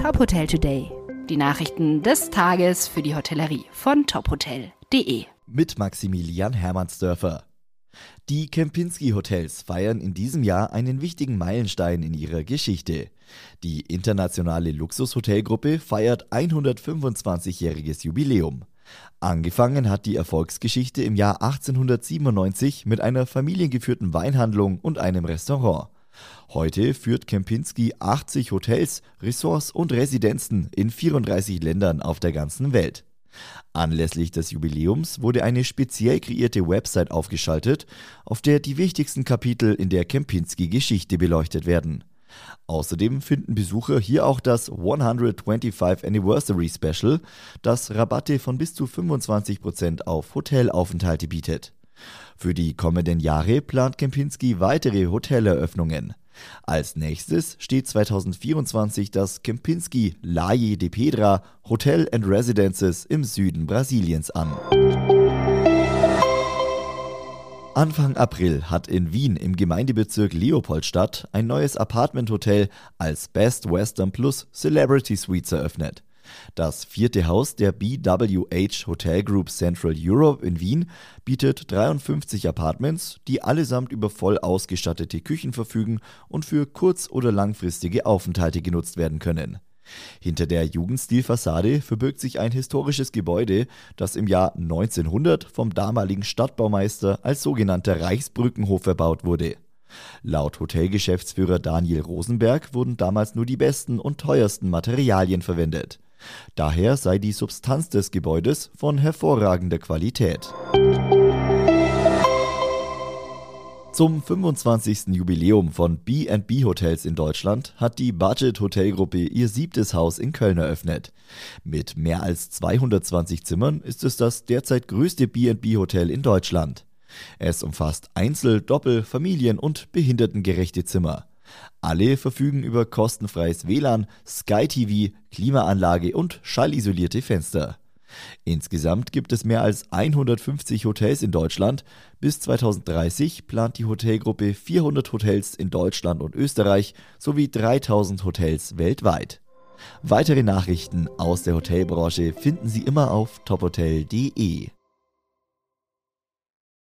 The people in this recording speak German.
Top Hotel Today. Die Nachrichten des Tages für die Hotellerie von tophotel.de. Mit Maximilian Hermannsdörfer. Die Kempinski Hotels feiern in diesem Jahr einen wichtigen Meilenstein in ihrer Geschichte. Die internationale Luxushotelgruppe feiert 125-jähriges Jubiläum. Angefangen hat die Erfolgsgeschichte im Jahr 1897 mit einer familiengeführten Weinhandlung und einem Restaurant. Heute führt Kempinski 80 Hotels, Ressorts und Residenzen in 34 Ländern auf der ganzen Welt. Anlässlich des Jubiläums wurde eine speziell kreierte Website aufgeschaltet, auf der die wichtigsten Kapitel in der Kempinski-Geschichte beleuchtet werden. Außerdem finden Besucher hier auch das 125 Anniversary Special, das Rabatte von bis zu 25% auf Hotelaufenthalte bietet. Für die kommenden Jahre plant Kempinski weitere Hoteleröffnungen. Als nächstes steht 2024 das Kempinski Laje de Pedra Hotel and Residences im Süden Brasiliens an. Anfang April hat in Wien im Gemeindebezirk Leopoldstadt ein neues Apartment-Hotel als Best Western Plus Celebrity Suites eröffnet. Das vierte Haus der BWH Hotel Group Central Europe in Wien bietet 53 Apartments, die allesamt über voll ausgestattete Küchen verfügen und für kurz- oder langfristige Aufenthalte genutzt werden können. Hinter der Jugendstilfassade verbirgt sich ein historisches Gebäude, das im Jahr 1900 vom damaligen Stadtbaumeister als sogenannter Reichsbrückenhof erbaut wurde. Laut Hotelgeschäftsführer Daniel Rosenberg wurden damals nur die besten und teuersten Materialien verwendet. Daher sei die Substanz des Gebäudes von hervorragender Qualität. Zum 25. Jubiläum von B&B Hotels in Deutschland hat die Budget Hotelgruppe ihr siebtes Haus in Köln eröffnet. Mit mehr als 220 Zimmern ist es das derzeit größte B&B Hotel in Deutschland. Es umfasst Einzel-, Doppel-, Familien- und behindertengerechte Zimmer. Alle verfügen über kostenfreies WLAN, Sky TV, Klimaanlage und schallisolierte Fenster. Insgesamt gibt es mehr als 150 Hotels in Deutschland. Bis 2030 plant die Hotelgruppe 400 Hotels in Deutschland und Österreich sowie 3000 Hotels weltweit. Weitere Nachrichten aus der Hotelbranche finden Sie immer auf tophotel.de.